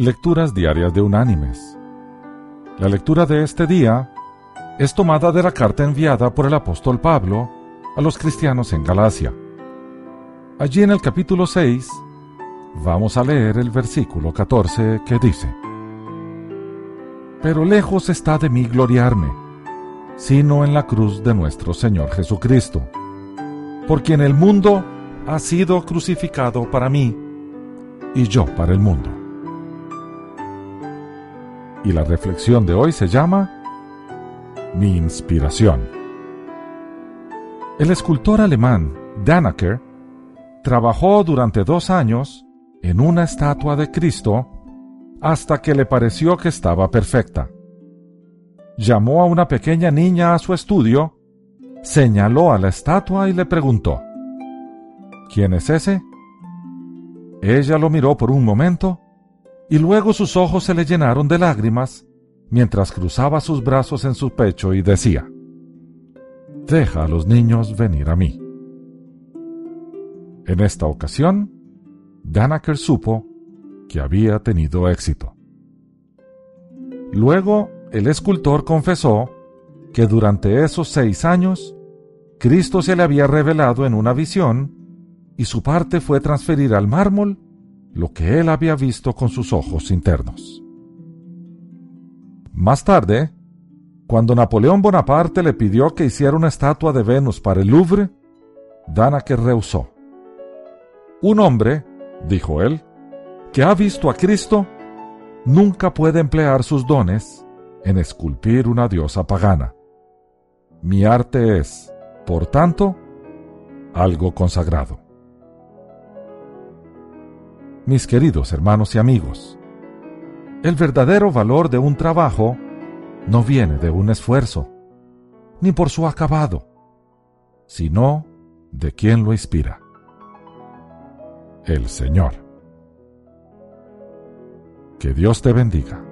Lecturas Diarias de Unánimes. La lectura de este día es tomada de la carta enviada por el apóstol Pablo a los cristianos en Galacia. Allí en el capítulo 6 vamos a leer el versículo 14 que dice, Pero lejos está de mí gloriarme, sino en la cruz de nuestro Señor Jesucristo, por quien el mundo ha sido crucificado para mí y yo para el mundo. Y la reflexión de hoy se llama Mi inspiración. El escultor alemán Danaker trabajó durante dos años en una estatua de Cristo hasta que le pareció que estaba perfecta. Llamó a una pequeña niña a su estudio, señaló a la estatua y le preguntó, ¿Quién es ese? Ella lo miró por un momento y luego sus ojos se le llenaron de lágrimas mientras cruzaba sus brazos en su pecho y decía, Deja a los niños venir a mí. En esta ocasión, Danaker supo que había tenido éxito. Luego, el escultor confesó que durante esos seis años, Cristo se le había revelado en una visión y su parte fue transferir al mármol lo que él había visto con sus ojos internos. Más tarde, cuando Napoleón Bonaparte le pidió que hiciera una estatua de Venus para el Louvre, Danaker rehusó. Un hombre, dijo él, que ha visto a Cristo, nunca puede emplear sus dones en esculpir una diosa pagana. Mi arte es, por tanto, algo consagrado. Mis queridos hermanos y amigos, el verdadero valor de un trabajo no viene de un esfuerzo, ni por su acabado, sino de quien lo inspira. El Señor. Que Dios te bendiga.